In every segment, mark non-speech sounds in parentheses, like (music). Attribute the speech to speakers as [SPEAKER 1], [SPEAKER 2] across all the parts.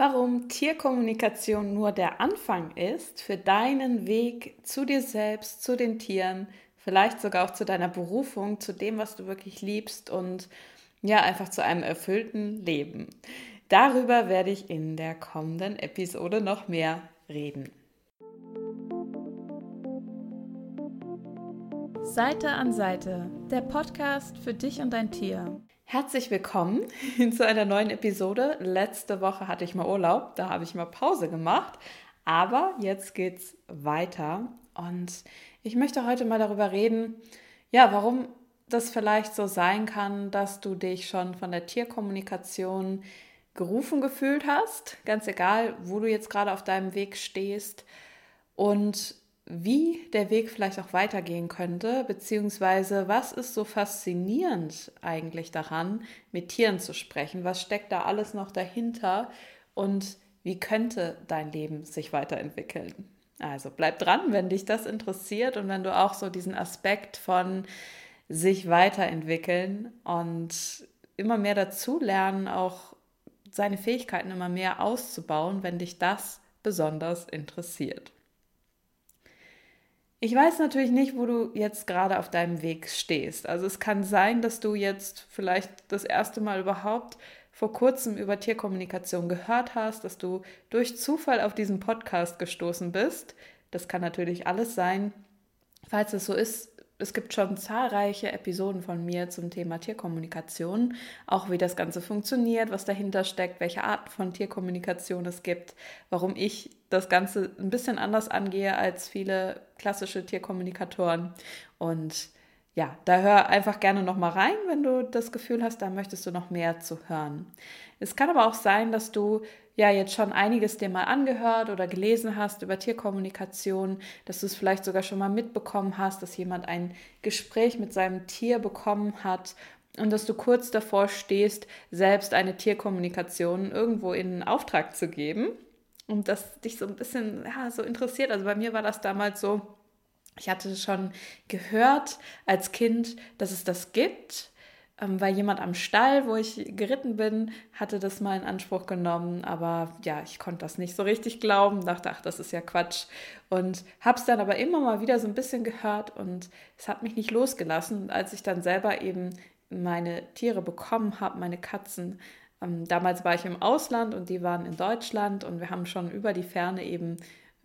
[SPEAKER 1] warum Tierkommunikation nur der Anfang ist für deinen Weg zu dir selbst, zu den Tieren, vielleicht sogar auch zu deiner Berufung, zu dem, was du wirklich liebst und ja, einfach zu einem erfüllten Leben. Darüber werde ich in der kommenden Episode noch mehr reden. Seite an Seite, der Podcast für dich und dein Tier. Herzlich willkommen (laughs) zu einer neuen Episode. Letzte Woche hatte ich mal Urlaub, da habe ich mal Pause gemacht, aber jetzt geht's weiter. Und ich möchte heute mal darüber reden, ja, warum das vielleicht so sein kann, dass du dich schon von der Tierkommunikation gerufen gefühlt hast, ganz egal, wo du jetzt gerade auf deinem Weg stehst. Und wie der Weg vielleicht auch weitergehen könnte, beziehungsweise was ist so faszinierend eigentlich daran, mit Tieren zu sprechen? Was steckt da alles noch dahinter und wie könnte dein Leben sich weiterentwickeln? Also bleib dran, wenn dich das interessiert und wenn du auch so diesen Aspekt von sich weiterentwickeln und immer mehr dazulernen, auch seine Fähigkeiten immer mehr auszubauen, wenn dich das besonders interessiert. Ich weiß natürlich nicht, wo du jetzt gerade auf deinem Weg stehst. Also es kann sein, dass du jetzt vielleicht das erste Mal überhaupt vor kurzem über Tierkommunikation gehört hast, dass du durch Zufall auf diesen Podcast gestoßen bist. Das kann natürlich alles sein. Falls es so ist, es gibt schon zahlreiche Episoden von mir zum Thema Tierkommunikation, auch wie das Ganze funktioniert, was dahinter steckt, welche Arten von Tierkommunikation es gibt, warum ich das Ganze ein bisschen anders angehe als viele klassische Tierkommunikatoren. Und ja, da hör einfach gerne noch mal rein, wenn du das Gefühl hast, da möchtest du noch mehr zu hören. Es kann aber auch sein, dass du ja jetzt schon einiges dir mal angehört oder gelesen hast über Tierkommunikation, dass du es vielleicht sogar schon mal mitbekommen hast, dass jemand ein Gespräch mit seinem Tier bekommen hat und dass du kurz davor stehst, selbst eine Tierkommunikation irgendwo in Auftrag zu geben und das dich so ein bisschen ja, so interessiert. Also bei mir war das damals so, ich hatte schon gehört als Kind, dass es das gibt ähm, weil jemand am Stall, wo ich geritten bin, hatte das mal in Anspruch genommen. Aber ja, ich konnte das nicht so richtig glauben, dachte, ach, das ist ja Quatsch. Und habe es dann aber immer mal wieder so ein bisschen gehört und es hat mich nicht losgelassen. Und als ich dann selber eben meine Tiere bekommen habe, meine Katzen, ähm, damals war ich im Ausland und die waren in Deutschland und wir haben schon über die Ferne eben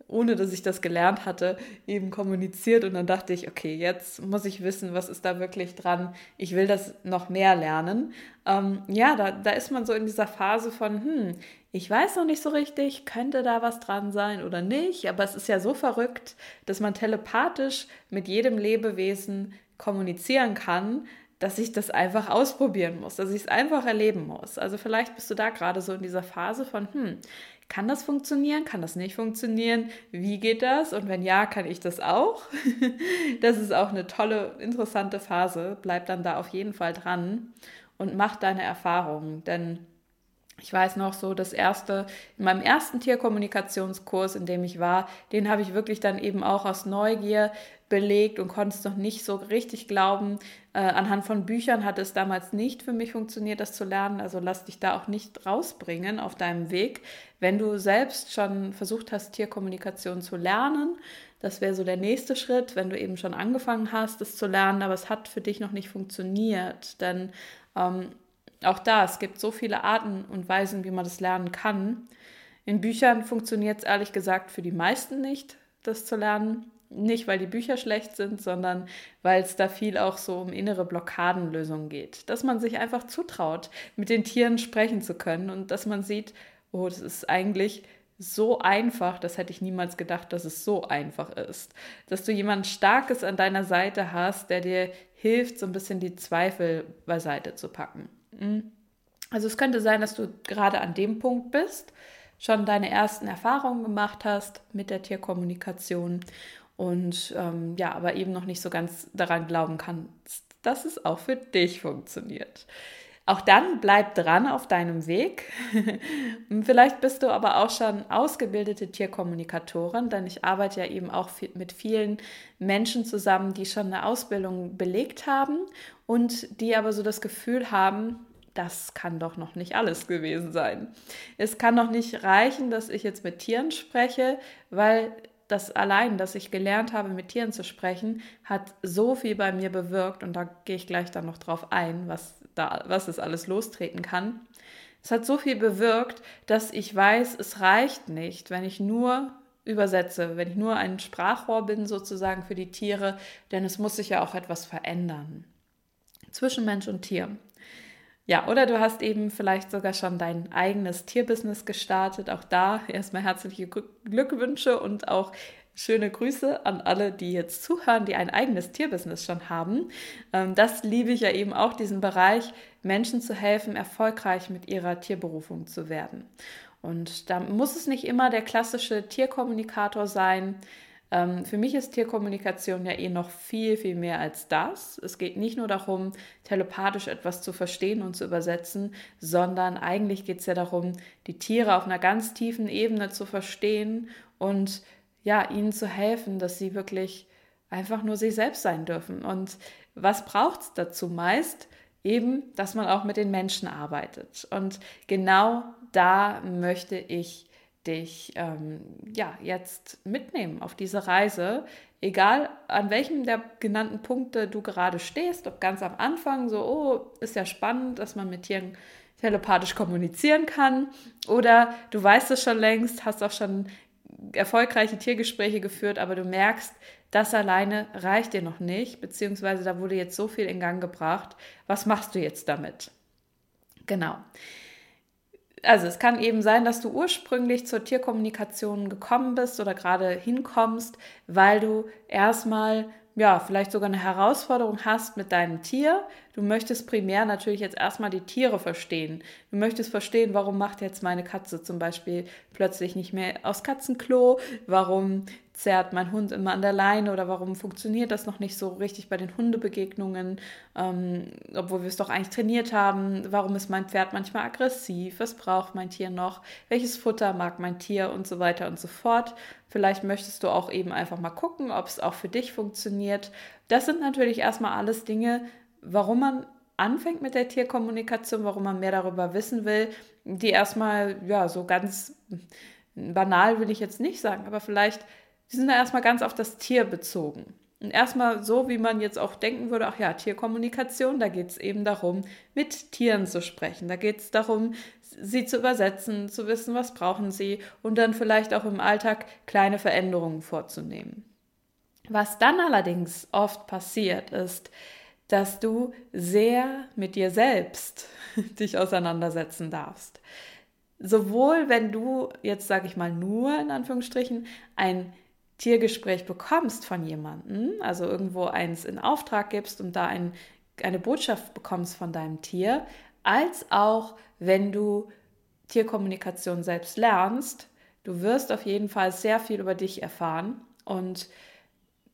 [SPEAKER 1] ohne dass ich das gelernt hatte, eben kommuniziert. Und dann dachte ich, okay, jetzt muss ich wissen, was ist da wirklich dran. Ich will das noch mehr lernen. Ähm, ja, da, da ist man so in dieser Phase von, hm, ich weiß noch nicht so richtig, könnte da was dran sein oder nicht. Aber es ist ja so verrückt, dass man telepathisch mit jedem Lebewesen kommunizieren kann, dass ich das einfach ausprobieren muss, dass ich es einfach erleben muss. Also vielleicht bist du da gerade so in dieser Phase von, hm, kann das funktionieren? Kann das nicht funktionieren? Wie geht das? Und wenn ja, kann ich das auch? (laughs) das ist auch eine tolle, interessante Phase. Bleib dann da auf jeden Fall dran und mach deine Erfahrungen. Denn ich weiß noch so, das erste, in meinem ersten Tierkommunikationskurs, in dem ich war, den habe ich wirklich dann eben auch aus Neugier belegt und konnte es noch nicht so richtig glauben. Äh, anhand von Büchern hat es damals nicht für mich funktioniert, das zu lernen. Also lass dich da auch nicht rausbringen auf deinem Weg. Wenn du selbst schon versucht hast, Tierkommunikation zu lernen, das wäre so der nächste Schritt, wenn du eben schon angefangen hast, es zu lernen, aber es hat für dich noch nicht funktioniert. Denn ähm, auch da, es gibt so viele Arten und Weisen, wie man das lernen kann. In Büchern funktioniert es ehrlich gesagt für die meisten nicht, das zu lernen. Nicht, weil die Bücher schlecht sind, sondern weil es da viel auch so um innere Blockadenlösungen geht. Dass man sich einfach zutraut, mit den Tieren sprechen zu können und dass man sieht, oh, das ist eigentlich so einfach, das hätte ich niemals gedacht, dass es so einfach ist. Dass du jemanden Starkes an deiner Seite hast, der dir hilft, so ein bisschen die Zweifel beiseite zu packen. Hm? Also es könnte sein, dass du gerade an dem Punkt bist, schon deine ersten Erfahrungen gemacht hast mit der Tierkommunikation und ähm, ja, aber eben noch nicht so ganz daran glauben kannst, dass es auch für dich funktioniert. Auch dann bleib dran auf deinem Weg. (laughs) Vielleicht bist du aber auch schon ausgebildete Tierkommunikatorin, denn ich arbeite ja eben auch mit vielen Menschen zusammen, die schon eine Ausbildung belegt haben und die aber so das Gefühl haben, das kann doch noch nicht alles gewesen sein. Es kann doch nicht reichen, dass ich jetzt mit Tieren spreche, weil das allein, dass ich gelernt habe, mit Tieren zu sprechen, hat so viel bei mir bewirkt und da gehe ich gleich dann noch drauf ein, was da, was es alles lostreten kann. Es hat so viel bewirkt, dass ich weiß, es reicht nicht, wenn ich nur übersetze, wenn ich nur ein Sprachrohr bin sozusagen für die Tiere, denn es muss sich ja auch etwas verändern zwischen Mensch und Tier. Ja, oder du hast eben vielleicht sogar schon dein eigenes Tierbusiness gestartet. Auch da erstmal herzliche Glückwünsche und auch schöne Grüße an alle, die jetzt zuhören, die ein eigenes Tierbusiness schon haben. Ähm, das liebe ich ja eben auch, diesen Bereich, Menschen zu helfen, erfolgreich mit ihrer Tierberufung zu werden. Und da muss es nicht immer der klassische Tierkommunikator sein. Ähm, für mich ist Tierkommunikation ja eh noch viel, viel mehr als das. Es geht nicht nur darum, telepathisch etwas zu verstehen und zu übersetzen, sondern eigentlich geht es ja darum, die Tiere auf einer ganz tiefen Ebene zu verstehen und ja, ihnen zu helfen, dass sie wirklich einfach nur sie selbst sein dürfen. Und was braucht es dazu meist? Eben, dass man auch mit den Menschen arbeitet. Und genau da möchte ich dich ähm, ja jetzt mitnehmen auf diese Reise, egal an welchem der genannten Punkte du gerade stehst, ob ganz am Anfang so, oh, ist ja spannend, dass man mit Tieren telepathisch kommunizieren kann, oder du weißt es schon längst, hast auch schon erfolgreiche Tiergespräche geführt, aber du merkst, das alleine reicht dir noch nicht, beziehungsweise da wurde jetzt so viel in Gang gebracht. Was machst du jetzt damit? Genau also es kann eben sein, dass du ursprünglich zur Tierkommunikation gekommen bist oder gerade hinkommst, weil du erstmal ja, vielleicht sogar eine Herausforderung hast mit deinem Tier. Du möchtest primär natürlich jetzt erstmal die Tiere verstehen. Du möchtest verstehen, warum macht jetzt meine Katze zum Beispiel plötzlich nicht mehr aus Katzenklo? Warum zerrt mein Hund immer an der Leine oder warum funktioniert das noch nicht so richtig bei den Hundebegegnungen, ähm, obwohl wir es doch eigentlich trainiert haben? Warum ist mein Pferd manchmal aggressiv? Was braucht mein Tier noch? Welches Futter mag mein Tier und so weiter und so fort? Vielleicht möchtest du auch eben einfach mal gucken, ob es auch für dich funktioniert. Das sind natürlich erstmal alles Dinge, warum man anfängt mit der Tierkommunikation, warum man mehr darüber wissen will, die erstmal, ja, so ganz banal will ich jetzt nicht sagen, aber vielleicht die sind da erstmal ganz auf das Tier bezogen. Und erstmal so, wie man jetzt auch denken würde, ach ja, Tierkommunikation, da geht es eben darum, mit Tieren zu sprechen. Da geht es darum, sie zu übersetzen, zu wissen, was brauchen sie und dann vielleicht auch im Alltag kleine Veränderungen vorzunehmen. Was dann allerdings oft passiert, ist, dass du sehr mit dir selbst (laughs) dich auseinandersetzen darfst. Sowohl wenn du jetzt, sage ich mal, nur in Anführungsstrichen ein Tiergespräch bekommst von jemandem, also irgendwo eins in Auftrag gibst und da ein, eine Botschaft bekommst von deinem Tier, als auch wenn du Tierkommunikation selbst lernst, du wirst auf jeden Fall sehr viel über dich erfahren und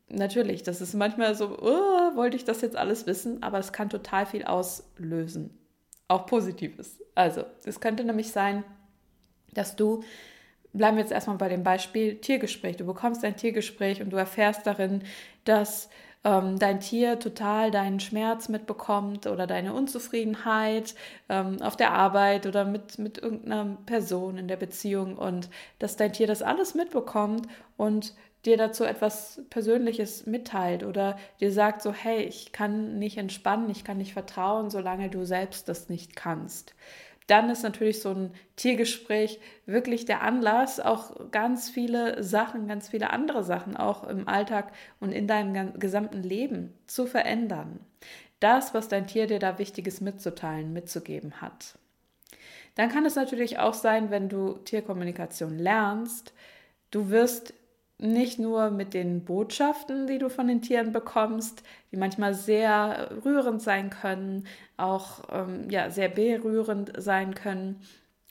[SPEAKER 1] natürlich, das ist manchmal so, oh, wollte ich das jetzt alles wissen, aber es kann total viel auslösen, auch Positives. Also, es könnte nämlich sein, dass du bleiben wir jetzt erstmal bei dem Beispiel Tiergespräch. Du bekommst ein Tiergespräch und du erfährst darin, dass ähm, dein Tier total deinen Schmerz mitbekommt oder deine Unzufriedenheit ähm, auf der Arbeit oder mit, mit irgendeiner Person in der Beziehung und dass dein Tier das alles mitbekommt und dir dazu etwas Persönliches mitteilt oder dir sagt so, hey, ich kann nicht entspannen, ich kann nicht vertrauen, solange du selbst das nicht kannst dann ist natürlich so ein Tiergespräch wirklich der Anlass, auch ganz viele Sachen, ganz viele andere Sachen auch im Alltag und in deinem gesamten Leben zu verändern. Das, was dein Tier dir da Wichtiges mitzuteilen, mitzugeben hat. Dann kann es natürlich auch sein, wenn du Tierkommunikation lernst, du wirst nicht nur mit den Botschaften, die du von den Tieren bekommst, die manchmal sehr rührend sein können, auch ähm, ja, sehr berührend sein können.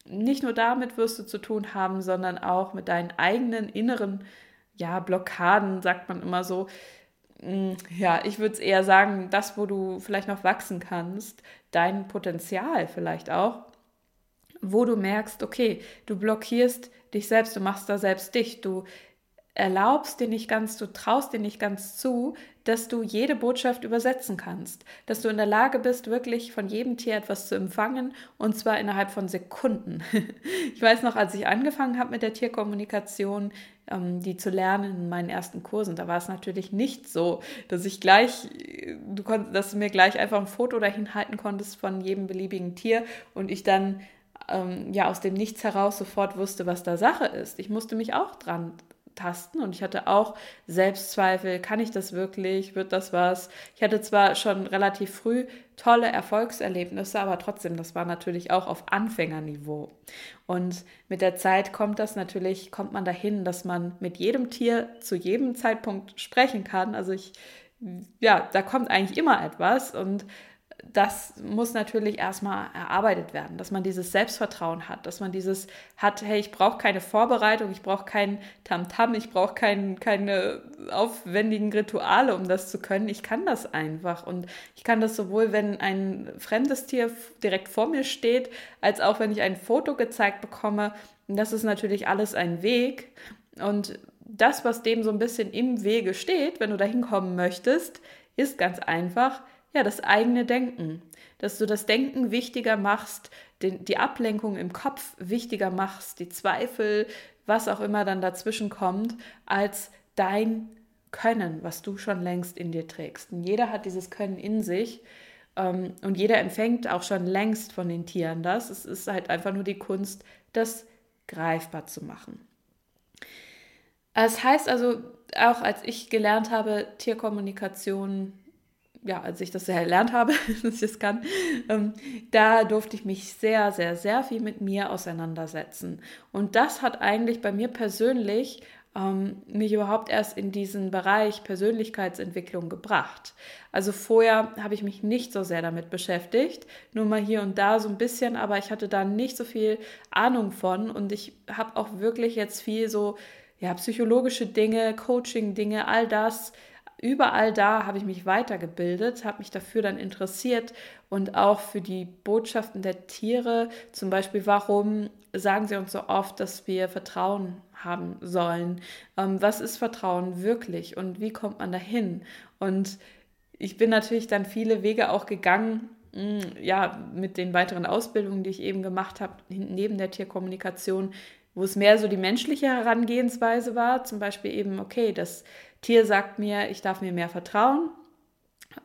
[SPEAKER 1] Nicht nur damit wirst du zu tun haben, sondern auch mit deinen eigenen inneren ja, Blockaden, sagt man immer so. Hm, ja, ich würde es eher sagen, das, wo du vielleicht noch wachsen kannst, dein Potenzial vielleicht auch, wo du merkst, okay, du blockierst dich selbst, du machst da selbst dich, du erlaubst dir nicht ganz, du traust dir nicht ganz zu, dass du jede Botschaft übersetzen kannst, dass du in der Lage bist, wirklich von jedem Tier etwas zu empfangen und zwar innerhalb von Sekunden. (laughs) Ich weiß noch, als ich angefangen habe mit der Tierkommunikation, ähm, die zu lernen in meinen ersten Kursen, da war es natürlich nicht so, dass ich gleich, du konntest, dass du mir gleich einfach ein Foto dahin halten konntest von jedem beliebigen Tier und ich dann ähm, ja aus dem Nichts heraus sofort wusste, was da Sache ist. Ich musste mich auch dran tasten und ich hatte auch Selbstzweifel, kann ich das wirklich, wird das was? Ich hatte zwar schon relativ früh tolle Erfolgserlebnisse, aber trotzdem, das war natürlich auch auf Anfängerniveau. Und mit der Zeit kommt das natürlich, kommt man dahin, dass man mit jedem Tier zu jedem Zeitpunkt sprechen kann. Also ich, ja, da kommt eigentlich immer etwas und das muss natürlich erstmal erarbeitet werden, dass man dieses Selbstvertrauen hat, dass man dieses hat, hey, ich brauche keine Vorbereitung, ich brauche kein Tamtam, ich brauche kein, keine aufwendigen Rituale, um das zu können. Ich kann das einfach und ich kann das sowohl, wenn ein fremdes Tier direkt vor mir steht, als auch wenn ich ein Foto gezeigt bekomme. Und das ist natürlich alles ein Weg und das, was dem so ein bisschen im Wege steht, wenn du da hinkommen möchtest, ist ganz einfach, ja, das eigene Denken. Dass du das Denken wichtiger machst, den, die Ablenkung im Kopf wichtiger machst, die Zweifel, was auch immer dann dazwischen kommt, als dein Können, was du schon längst in dir trägst. Und jeder hat dieses Können in sich ähm, und jeder empfängt auch schon längst von den Tieren das. Es ist halt einfach nur die Kunst, das greifbar zu machen. Es heißt also, auch als ich gelernt habe, Tierkommunikation ja, als ich das ja erlernt habe, (laughs) dass ich das kann, ähm, da durfte ich mich sehr, sehr, sehr viel mit mir auseinandersetzen. Und das hat eigentlich bei mir persönlich ähm, mich überhaupt erst in diesen Bereich Persönlichkeitsentwicklung gebracht. Also vorher habe ich mich nicht so sehr damit beschäftigt, nur mal hier und da so ein bisschen, aber ich hatte da nicht so viel Ahnung von und ich habe auch wirklich jetzt viel so ja, psychologische Dinge, Coaching-Dinge, all das überall da habe ich mich weitergebildet, habe mich dafür dann interessiert und auch für die Botschaften der Tiere, zum Beispiel, warum sagen sie uns so oft, dass wir Vertrauen haben sollen? Ähm, was ist Vertrauen wirklich und wie kommt man dahin? Und ich bin natürlich dann viele Wege auch gegangen, mm, ja, mit den weiteren Ausbildungen, die ich eben gemacht habe, neben der Tierkommunikation, wo es mehr so die menschliche Herangehensweise war, zum Beispiel eben, okay, das Tier sagt mir, ich darf mir mehr vertrauen.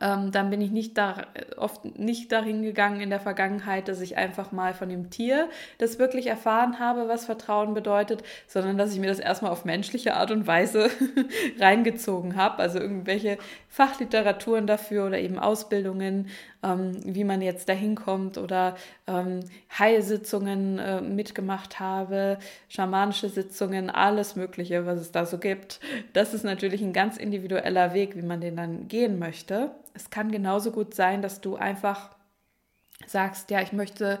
[SPEAKER 1] Ähm, dann bin ich nicht da, oft nicht dahin gegangen in der Vergangenheit, dass ich einfach mal von dem Tier das wirklich erfahren habe, was Vertrauen bedeutet, sondern dass ich mir das erstmal auf menschliche Art und Weise (laughs) reingezogen habe. Also irgendwelche Fachliteraturen dafür oder eben Ausbildungen, ähm, wie man jetzt dahin kommt oder ähm, Heilsitzungen äh, mitgemacht habe, schamanische Sitzungen, alles Mögliche, was es da so gibt. Das ist natürlich ein ganz individueller Weg, wie man den dann gehen möchte. Es kann genauso gut sein, dass du einfach sagst, ja, ich möchte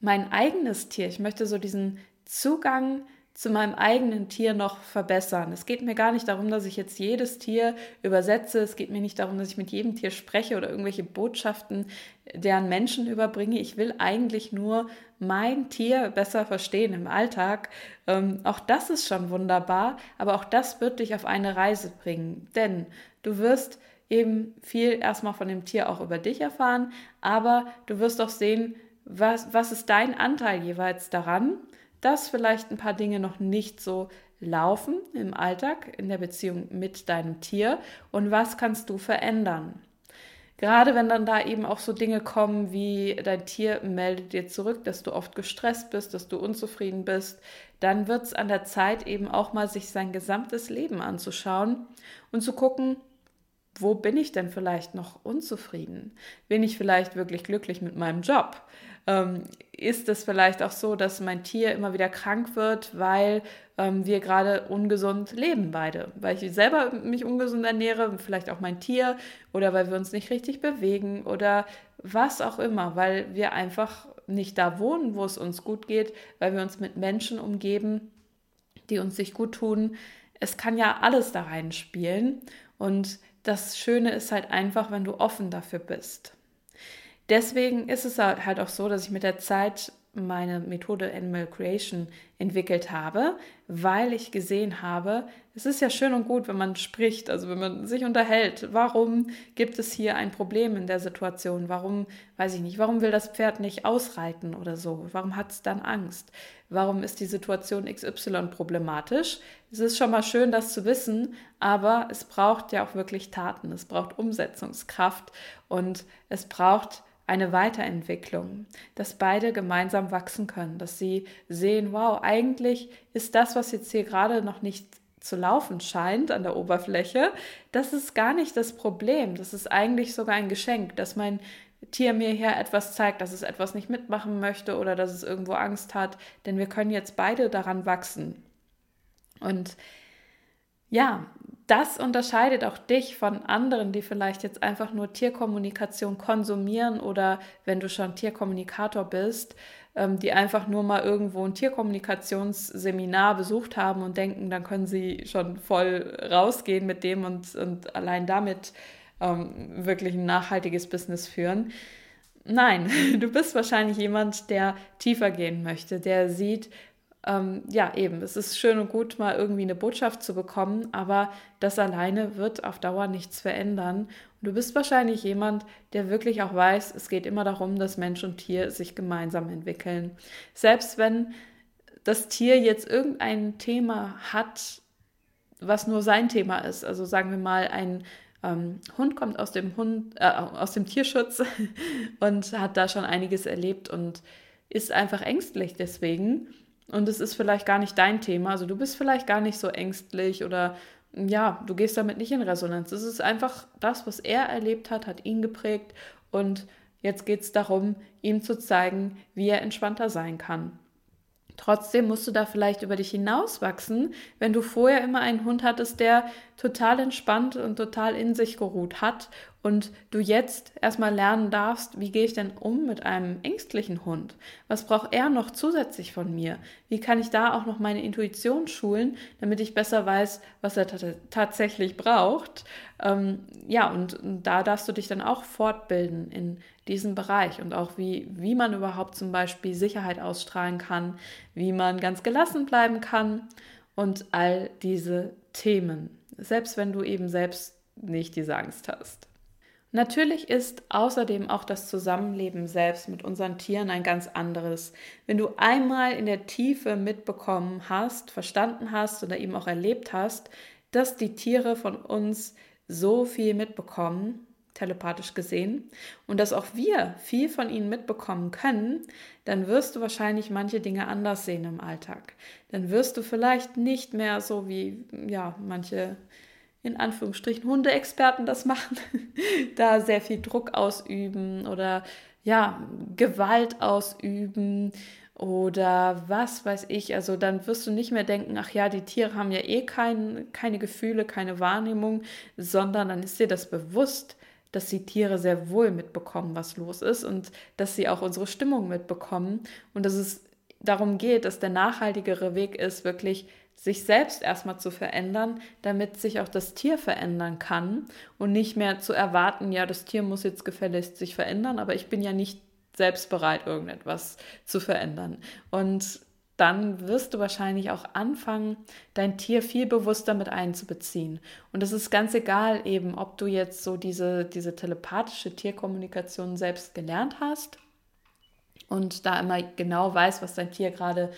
[SPEAKER 1] mein eigenes Tier, ich möchte so diesen Zugang zu meinem eigenen Tier noch verbessern. Es geht mir gar nicht darum, dass ich jetzt jedes Tier übersetze. Es geht mir nicht darum, dass ich mit jedem Tier spreche oder irgendwelche Botschaften deren Menschen überbringe. Ich will eigentlich nur mein Tier besser verstehen im Alltag. Ähm, auch das ist schon wunderbar, aber auch das wird dich auf eine Reise bringen. Denn du wirst eben viel erstmal von dem Tier auch über dich erfahren, aber du wirst auch sehen, was, was ist dein Anteil jeweils daran dass vielleicht ein paar Dinge noch nicht so laufen im Alltag, in der Beziehung mit deinem Tier und was kannst du verändern. Gerade wenn dann da eben auch so Dinge kommen wie dein Tier meldet dir zurück, dass du oft gestresst bist, dass du unzufrieden bist, dann wird es an der Zeit eben auch mal sich sein gesamtes Leben anzuschauen und zu gucken, wo bin ich denn vielleicht noch unzufrieden? Bin ich vielleicht wirklich glücklich mit meinem Job? ähm, ist es vielleicht auch so, dass mein Tier immer wieder krank wird, weil ähm, wir gerade ungesund leben beide. Weil ich selber mich ungesund ernähre, vielleicht auch mein Tier oder weil wir uns nicht richtig bewegen oder was auch immer, weil wir einfach nicht da wohnen, wo es uns gut geht, weil wir uns mit Menschen umgeben, die uns nicht gut tun. Es kann ja alles da reinspielen und das Schöne ist halt einfach, wenn du offen dafür bist. Deswegen ist es halt auch so, dass ich mit der Zeit meine Methode Animal Creation entwickelt habe, weil ich gesehen habe, es ist ja schön und gut, wenn man spricht, also wenn man sich unterhält. Warum gibt es hier ein Problem in der Situation? Warum, weiß ich nicht, warum will das Pferd nicht ausreiten oder so? Warum hat es dann Angst? Warum ist die Situation XY problematisch? Es ist schon mal schön, das zu wissen, aber es braucht ja auch wirklich Taten. Es braucht Umsetzungskraft und es braucht eine Weiterentwicklung, dass beide gemeinsam wachsen können, dass sie sehen, wow, eigentlich ist das, was jetzt hier gerade noch nicht zu laufen scheint an der Oberfläche, das ist gar nicht das Problem. Das ist eigentlich sogar ein Geschenk, dass mein Tier mir hier etwas zeigt, dass es etwas nicht mitmachen möchte oder dass es irgendwo Angst hat, denn wir können jetzt beide daran wachsen. Und ja, das unterscheidet auch dich von anderen, die vielleicht jetzt einfach nur Tierkommunikation konsumieren oder wenn du schon Tierkommunikator bist, ähm, die einfach nur mal irgendwo ein Tierkommunikationsseminar besucht haben und denken, dann können sie schon voll rausgehen mit dem und, und allein damit ähm, wirklich ein nachhaltiges Business führen. Nein, (laughs) du bist wahrscheinlich jemand, der tiefer gehen möchte, der sieht, ähm, ja, eben, es ist schön und gut, mal irgendwie eine Botschaft zu bekommen, aber das alleine wird auf Dauer nichts verändern. Und du bist wahrscheinlich jemand, der wirklich auch weiß, es geht immer darum, dass Mensch und Tier sich gemeinsam entwickeln. Selbst wenn das Tier jetzt irgendein Thema hat, was nur sein Thema ist, also sagen wir mal, ein ähm, Hund kommt aus dem Hund, äh, aus dem Tierschutz (laughs) und hat da schon einiges erlebt und ist einfach ängstlich deswegen und es ist vielleicht gar nicht dein Thema. Also du bist vielleicht gar nicht so ängstlich oder ja, du gehst damit nicht in Resonanz. Es ist einfach das, was er erlebt hat, hat ihn geprägt und jetzt geht es darum, ihm zu zeigen, wie er entspannter sein kann. Trotzdem musst du da vielleicht über dich hinauswachsen, wenn du vorher immer einen Hund hattest, der total entspannt und total in sich geruht hat und du jetzt erstmal lernen darfst, wie gehe ich denn um mit einem ängstlichen Hund? Was braucht er noch zusätzlich von mir? Wie kann ich da auch noch meine Intuition schulen, damit ich besser weiß, was er tatsächlich braucht? Ähm, ja, und, und da darfst du dich dann auch fortbilden in diesem Bereich und auch wie, wie man überhaupt zum Beispiel Sicherheit ausstrahlen kann, wie man ganz gelassen bleiben kann und all diese Themen, selbst wenn du eben selbst nicht diese Angst hast. Natürlich ist außerdem auch das Zusammenleben selbst mit unseren Tieren ein ganz anderes. Wenn du einmal in der Tiefe mitbekommen hast, verstanden hast oder eben auch erlebt hast, dass die Tiere von uns so viel mitbekommen, telepathisch gesehen, und dass auch wir viel von ihnen mitbekommen können, dann wirst du wahrscheinlich manche Dinge anders sehen im Alltag. Dann wirst du vielleicht nicht mehr so wie ja, manche in Anführungsstrichen Hundeexperten das machen, (laughs) da sehr viel Druck ausüben oder ja, Gewalt ausüben oder was weiß ich. Also dann wirst du nicht mehr denken, ach ja, die Tiere haben ja eh kein, keine Gefühle, keine Wahrnehmung, sondern dann ist dir das bewusst, dass die Tiere sehr wohl mitbekommen, was los ist und dass sie auch unsere Stimmung mitbekommen und dass es darum geht, dass der nachhaltigere Weg ist, wirklich sich selbst erstmal zu verändern, damit sich auch das Tier verändern kann und nicht mehr zu erwarten, ja, das Tier muss jetzt gefälligst sich verändern, aber ich bin ja nicht selbst bereit, irgendetwas zu verändern. Und dann wirst du wahrscheinlich auch anfangen, dein Tier viel bewusster mit einzubeziehen. Und es ist ganz egal eben, ob du jetzt so diese, diese telepathische Tierkommunikation selbst gelernt hast und da immer genau weißt, was dein Tier gerade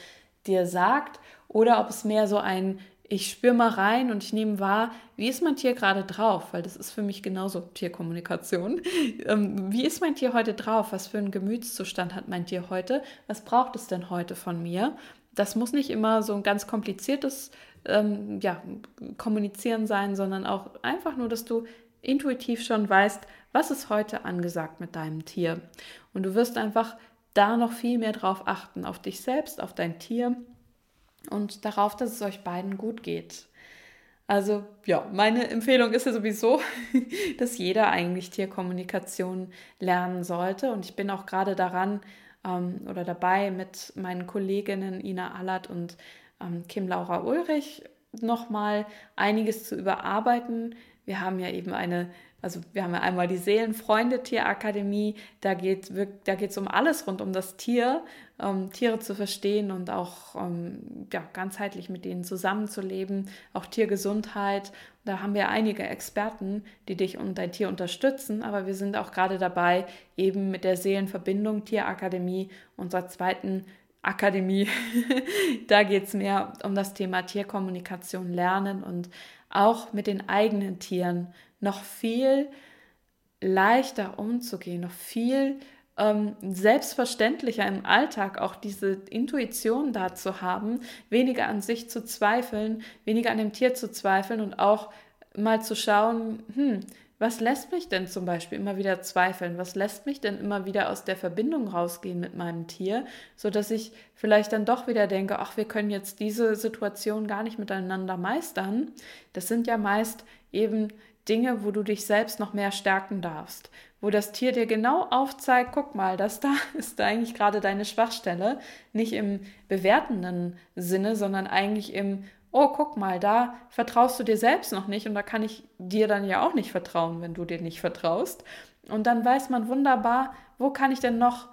[SPEAKER 1] dir sagt oder ob es mehr so ein, ich spüre mal rein und ich nehme wahr, wie ist mein Tier gerade drauf, weil das ist für mich genauso Tierkommunikation. (laughs) Ähm, wie ist mein Tier heute drauf? Was für einen Gemütszustand hat mein Tier heute? Was braucht es denn heute von mir? Das muss nicht immer so ein ganz kompliziertes ähm, ja, Kommunizieren sein, sondern auch einfach nur, dass du intuitiv schon weißt, was ist heute angesagt mit deinem Tier. Und du wirst einfach da noch viel mehr drauf achten, auf dich selbst, auf dein Tier und darauf, dass es euch beiden gut geht. Also ja, meine Empfehlung ist ja sowieso, (laughs) dass jeder eigentlich Tierkommunikation lernen sollte. Und ich bin auch gerade daran ähm, oder dabei mit meinen Kolleginnen Ina Allert und ähm, Kim Laura Ulrich nochmal einiges zu überarbeiten, Wir haben ja eben eine also wir haben ja einmal die Seelenfreunde-Tierakademie, da geht es um alles rund um das Tier, um Tiere zu verstehen und auch um, ja, ganzheitlich mit denen zusammenzuleben, auch Tiergesundheit. Da haben wir einige Experten, die dich und dein Tier unterstützen, aber wir sind auch gerade dabei, eben mit der Seelenverbindung Tierakademie, unserer zweiten Akademie, (laughs) da geht es mehr um das Thema Tierkommunikation lernen und auch mit den eigenen Tieren noch viel leichter umzugehen, noch viel ähm, selbstverständlicher im Alltag auch diese Intuition da zu haben, weniger an sich zu zweifeln, weniger an dem Tier zu zweifeln und auch mal zu schauen, hm, was lässt mich denn zum Beispiel immer wieder zweifeln? Was lässt mich denn immer wieder aus der Verbindung rausgehen mit meinem Tier, sodass ich vielleicht dann doch wieder denke, ach, wir können jetzt diese Situation gar nicht miteinander meistern. Das sind ja meist eben Dinge, wo du dich selbst noch mehr stärken darfst, wo das Tier dir genau aufzeigt, guck mal, das da (laughs) ist eigentlich gerade deine Schwachstelle, nicht im bewertenden Sinne, sondern eigentlich im, oh, guck mal, da vertraust du dir selbst noch nicht und da kann ich dir dann ja auch nicht vertrauen, wenn du dir nicht vertraust. Und dann weiß man wunderbar, wo kann ich denn noch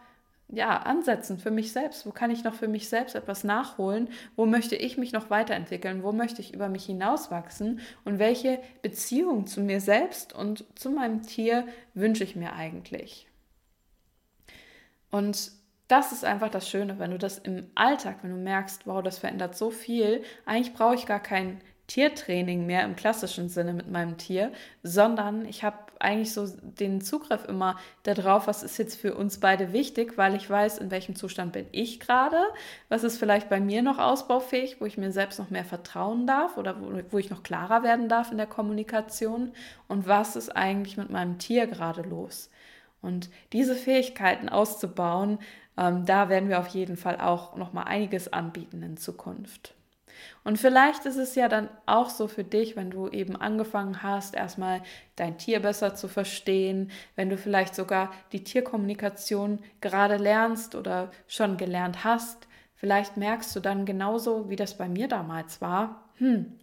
[SPEAKER 1] ja, ansetzen für mich selbst? Wo kann ich noch für mich selbst etwas nachholen? Wo möchte ich mich noch weiterentwickeln? Wo möchte ich über mich hinauswachsen? Und welche Beziehung zu mir selbst und zu meinem Tier wünsche ich mir eigentlich? Und das ist einfach das Schöne, wenn du das im Alltag, wenn du merkst, wow, das verändert so viel, eigentlich brauche ich gar kein Tiertraining mehr im klassischen Sinne mit meinem Tier, sondern ich habe eigentlich so den Zugriff immer darauf, was ist jetzt für uns beide wichtig, weil ich weiß, in welchem Zustand bin ich gerade, was ist vielleicht bei mir noch ausbaufähig, wo ich mir selbst noch mehr vertrauen darf oder wo, wo ich noch klarer werden darf in der Kommunikation und was ist eigentlich mit meinem Tier gerade los. Und diese Fähigkeiten auszubauen, ähm, da werden wir auf jeden Fall auch noch mal einiges anbieten in Zukunft. Und vielleicht ist es ja dann auch so für dich, wenn du eben angefangen hast, erstmal dein Tier besser zu verstehen, wenn du vielleicht sogar die Tierkommunikation gerade lernst oder schon gelernt hast, vielleicht merkst du dann genauso, wie das bei mir damals war, hm,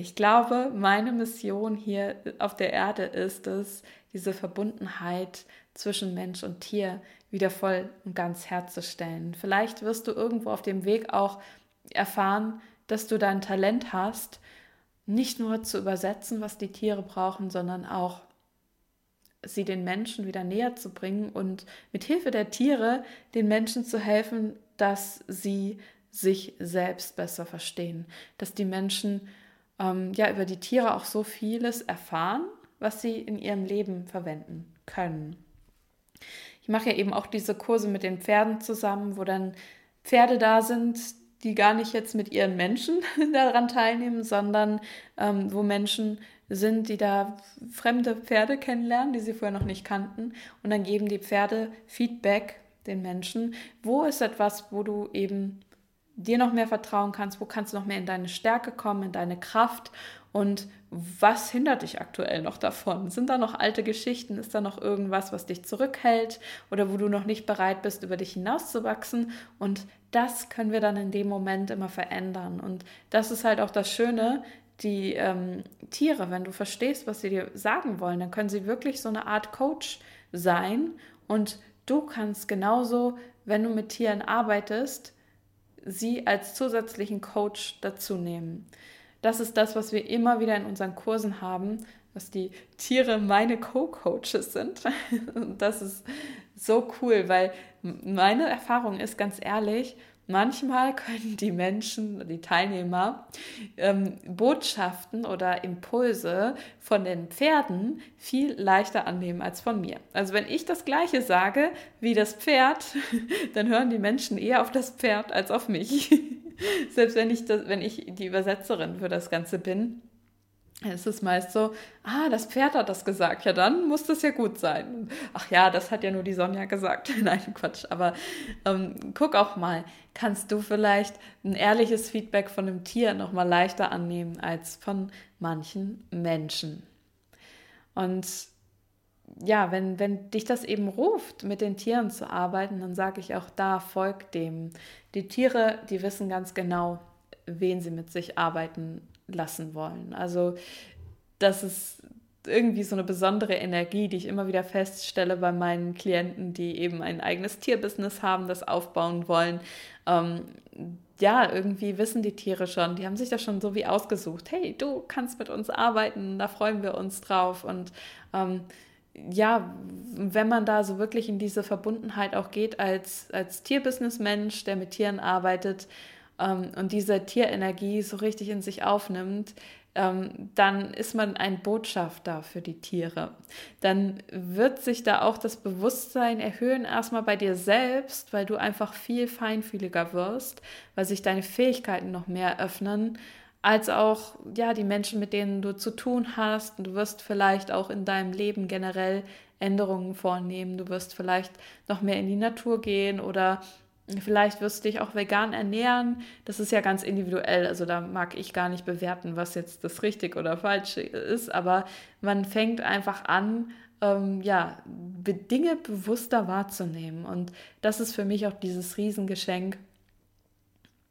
[SPEAKER 1] ich glaube, meine Mission hier auf der Erde ist es, diese Verbundenheit zwischen Mensch und Tier wieder voll und ganz herzustellen. Vielleicht wirst du irgendwo auf dem Weg auch erfahren, dass du dein Talent hast, nicht nur zu übersetzen, was die Tiere brauchen, sondern auch sie den Menschen wieder näher zu bringen und mit Hilfe der Tiere den Menschen zu helfen, dass sie sich selbst besser verstehen, dass die Menschen ähm, ja über die Tiere auch so vieles erfahren, was sie in ihrem Leben verwenden können. Ich mache ja eben auch diese Kurse mit den Pferden zusammen, wo dann Pferde da sind, die gar nicht jetzt mit ihren Menschen (laughs) daran teilnehmen, sondern ähm, wo Menschen sind, die da fremde Pferde kennenlernen, die sie vorher noch nicht kannten. Und dann geben die Pferde Feedback den Menschen. Wo ist etwas, wo du eben dir noch mehr vertrauen kannst? Wo kannst du noch mehr in deine Stärke kommen, in deine Kraft? Und was hindert dich aktuell noch davon? Sind da noch alte Geschichten? Ist da noch irgendwas, was dich zurückhält oder wo du noch nicht bereit bist, über dich hinauszuwachsen? Und das können wir dann in dem Moment immer verändern. Und das ist halt auch das Schöne, die ähm, Tiere, wenn du verstehst, was sie dir sagen wollen, dann können sie wirklich so eine Art Coach sein. Und du kannst genauso, wenn du mit Tieren arbeitest, sie als zusätzlichen Coach dazu nehmen. Das ist das, was wir immer wieder in unseren Kursen haben, dass die Tiere meine Co-Coaches sind. Und (laughs) das ist so cool, weil meine Erfahrung ist ganz ehrlich, manchmal können die Menschen, die Teilnehmer, ähm, Botschaften oder Impulse von den Pferden viel leichter annehmen als von mir. Also wenn ich das gleiche sage wie das Pferd, (laughs) dann hören die Menschen eher auf das Pferd als auf mich. (laughs) (laughs) Selbst wenn ich, das, wenn ich die Übersetzerin für das Ganze bin, es ist meist so, ah, das Pferd hat das gesagt, ja, dann muss das ja gut sein. Ach ja, das hat ja nur die Sonja gesagt. (laughs) Nein, Quatsch. Aber ähm, guck auch mal, kannst du vielleicht ein ehrliches Feedback von einem Tier nochmal leichter annehmen als von manchen Menschen? Und ja, wenn, wenn dich das eben ruft, mit den Tieren zu arbeiten, dann sage ich auch da, folg dem. Die Tiere, die wissen ganz genau, wen sie mit sich arbeiten lassen wollen. Also das ist irgendwie so eine besondere Energie, die ich immer wieder feststelle bei meinen Klienten, die eben ein eigenes Tierbusiness haben, das aufbauen wollen. Ähm, ja, irgendwie wissen die Tiere schon, die haben sich das schon so wie ausgesucht. Hey, du kannst mit uns arbeiten, da freuen wir uns drauf. Und ähm, ja, wenn man da so wirklich in diese Verbundenheit auch geht als, als Tierbusinessmensch, der mit Tieren arbeitet ähm, und diese Tierenergie so richtig in sich aufnimmt, ähm, dann ist man ein Botschafter für die Tiere. Dann wird sich da auch das Bewusstsein erhöhen, erstmal bei dir selbst, weil du einfach viel feinfühliger wirst, weil sich deine Fähigkeiten noch mehr öffnen als auch ja die Menschen, mit denen du zu tun hast. Du wirst vielleicht auch in deinem Leben generell Änderungen vornehmen. Du wirst vielleicht noch mehr in die Natur gehen oder Vielleicht wirst du dich auch vegan ernähren. Das ist ja ganz individuell. Also da mag ich gar nicht bewerten, was jetzt das richtig oder falsch ist. Aber man fängt einfach an, ähm, ja, Dinge bewusster wahrzunehmen. Und das ist für mich auch dieses Riesengeschenk.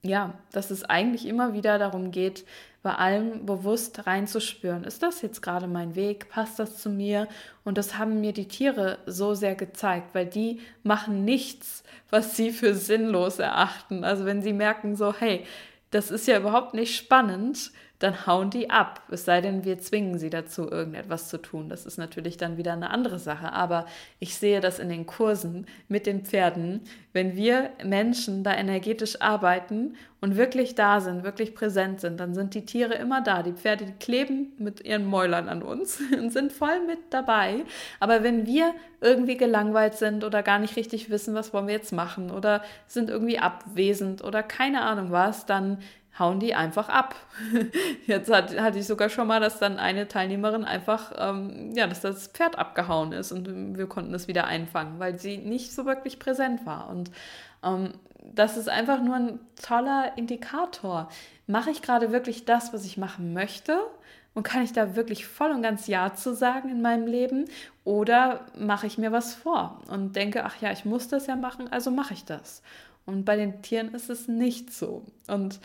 [SPEAKER 1] Ja, dass es eigentlich immer wieder darum geht, bei allem bewusst reinzuspüren. Ist das jetzt gerade mein Weg? Passt das zu mir? Und das haben mir die Tiere so sehr gezeigt, weil die machen nichts, was sie für sinnlos erachten. Also wenn sie merken so, hey, das ist ja überhaupt nicht spannend, dann hauen die ab. Es sei denn, wir zwingen sie dazu, irgendetwas zu tun. Das ist natürlich dann wieder eine andere Sache. Aber ich sehe das in den Kursen mit den Pferden. Wenn wir Menschen da energetisch arbeiten und wirklich da sind, wirklich präsent sind, dann sind die Tiere immer da. Die Pferde die kleben mit ihren Mäulern an uns (laughs) und sind voll mit dabei. Aber wenn wir irgendwie gelangweilt sind oder gar nicht richtig wissen, was wollen wir jetzt machen oder sind irgendwie abwesend oder keine Ahnung was, dann hauen die einfach ab. (laughs) Jetzt hat, hatte ich sogar schon mal, dass dann eine Teilnehmerin einfach, ähm, ja, dass das Pferd abgehauen ist und wir konnten es wieder einfangen, weil sie nicht so wirklich präsent war. Und ähm, das ist einfach nur ein toller Indikator. Mache ich gerade wirklich das, was ich machen möchte? Und kann ich da wirklich voll und ganz Ja zu sagen in meinem Leben? Oder mache ich mir was vor und denke, ach ja, ich muss das ja machen, also mache ich das. Und bei den Tieren ist es nicht so. Und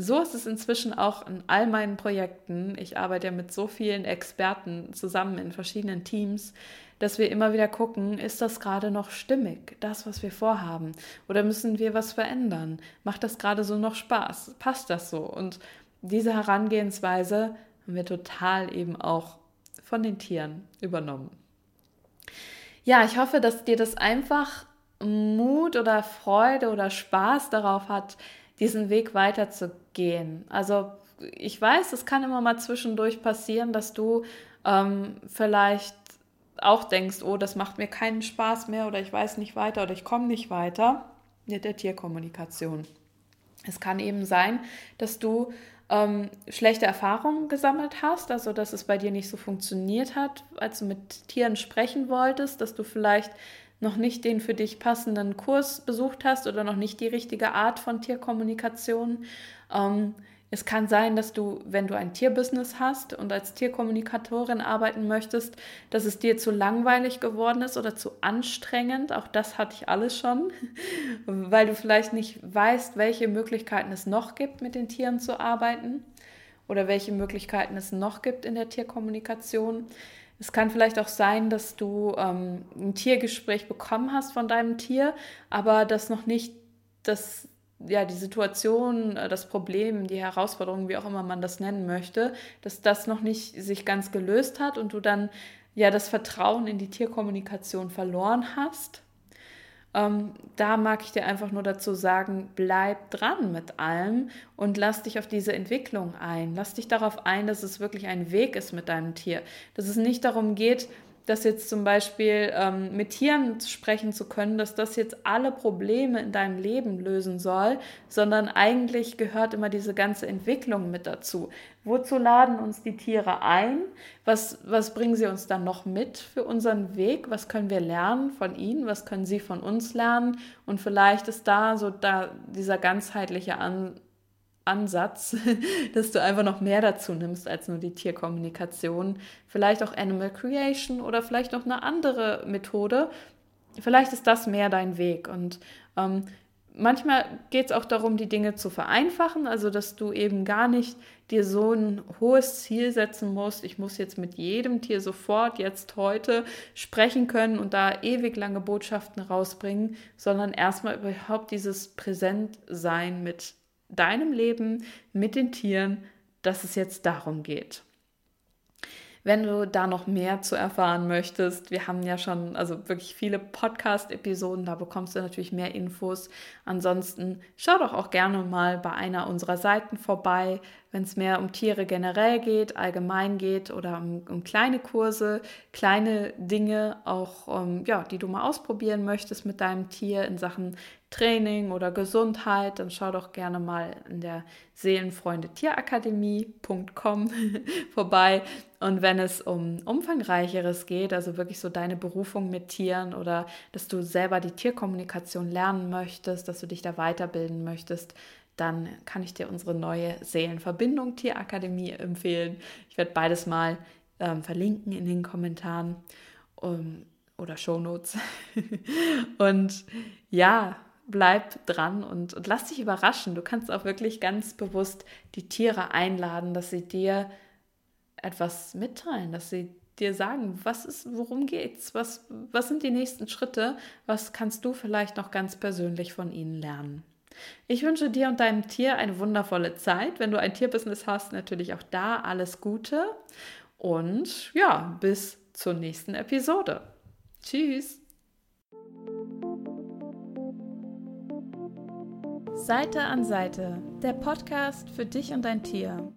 [SPEAKER 1] so ist es inzwischen auch in all meinen Projekten. Ich arbeite ja mit so vielen Experten zusammen in verschiedenen Teams, dass wir immer wieder gucken, ist das gerade noch stimmig, das, was wir vorhaben? Oder müssen wir was verändern? Macht das gerade so noch Spaß? Passt das so? Und diese Herangehensweise haben wir total eben auch von den Tieren übernommen. Ja, ich hoffe, dass dir das einfach Mut oder Freude oder Spaß darauf hat, diesen Weg weiterzugehen. Also ich weiß, es kann immer mal zwischendurch passieren, dass du ähm, vielleicht auch denkst, oh, das macht mir keinen Spaß mehr oder ich weiß nicht weiter oder ich komme nicht weiter mit der Tierkommunikation. Es kann eben sein, dass du ähm, schlechte Erfahrungen gesammelt hast, also dass es bei dir nicht so funktioniert hat, als du mit Tieren sprechen wolltest, dass du vielleicht noch nicht den für dich passenden Kurs besucht hast oder noch nicht die richtige Art von Tierkommunikation. Ähm, es kann sein, dass du, wenn du ein Tierbusiness hast und als Tierkommunikatorin arbeiten möchtest, dass es dir zu langweilig geworden ist oder zu anstrengend. Auch das hatte ich alles schon, (laughs) weil du vielleicht nicht weißt, welche Möglichkeiten es noch gibt, mit den Tieren zu arbeiten oder welche Möglichkeiten es noch gibt in der Tierkommunikation. Es kann vielleicht auch sein, dass du ähm, ein Tiergespräch bekommen hast von deinem Tier, aber das noch nicht das, ja, die Situation, äh, das Problem, die Herausforderung, wie auch immer man das nennen möchte, dass das noch nicht sich ganz gelöst hat und du dann ja das Vertrauen in die Tierkommunikation verloren hast ähm, da mag ich dir einfach nur dazu sagen, bleib dran mit allem und lass dich auf diese Entwicklung ein. Lass dich darauf ein, dass es wirklich ein Weg ist mit deinem Tier. Dass es nicht darum geht, dass jetzt zum Beispiel ähm, mit Tieren sprechen zu können, dass das jetzt alle Probleme in deinem Leben lösen soll, sondern eigentlich gehört immer diese ganze Entwicklung mit dazu. Wozu laden uns die Tiere ein? Was, was bringen sie uns dann noch mit für unseren Weg? Was können wir lernen von ihnen? Was können sie von uns lernen? Und vielleicht ist da so da dieser ganzheitliche Ansatz Ansatz, (laughs) dass du einfach noch mehr dazu nimmst als nur die Tierkommunikation. Vielleicht auch Animal Creation oder vielleicht noch eine andere Methode. Vielleicht ist das mehr dein Weg. Und ähm, manchmal geht es auch darum, die Dinge zu vereinfachen, also dass du eben gar nicht dir so ein hohes Ziel setzen musst. Ich muss jetzt mit jedem Tier sofort jetzt heute sprechen können und da ewig lange Botschaften rausbringen, sondern erstmal überhaupt dieses Präsentsein mit deinem Leben, mit den Tieren, dass es jetzt darum geht. Wenn du da noch mehr zu erfahren möchtest, wir haben ja schon also wirklich viele Podcast-Episoden, da bekommst du natürlich mehr Infos. Ansonsten schau doch auch gerne mal bei einer unserer Seiten vorbei, wenn es mehr um Tiere generell geht, allgemein geht oder um, um kleine Kurse, kleine Dinge, auch ähm, ja, die du mal ausprobieren möchtest mit deinem Tier in Sachen Training oder Gesundheit, dann schau doch gerne mal in der Seelenfreunde-Tierakademie.com (laughs) vorbei. Und wenn es um umfangreicheres geht, also wirklich so deine Berufung mit Tieren oder dass du selber die Tierkommunikation lernen möchtest, dass du dich da weiterbilden möchtest, dann kann ich dir unsere neue Seelenverbindung Tierakademie empfehlen. Ich werde beides mal ähm, verlinken in den Kommentaren um, oder Shownotes. (laughs) und ja, bleib dran und, und lass dich überraschen. Du kannst auch wirklich ganz bewusst die Tiere einladen, dass sie dir etwas mitteilen, dass sie dir sagen, was ist, worum geht's, was, was sind die nächsten Schritte, was kannst du vielleicht noch ganz persönlich von ihnen lernen. Ich wünsche dir und deinem Tier eine wundervolle Zeit. Wenn du ein Tierbusiness hast, natürlich auch da alles Gute. Und ja, bis zur nächsten Episode. Tschüss. Seite an Seite, der Podcast für dich und dein Tier.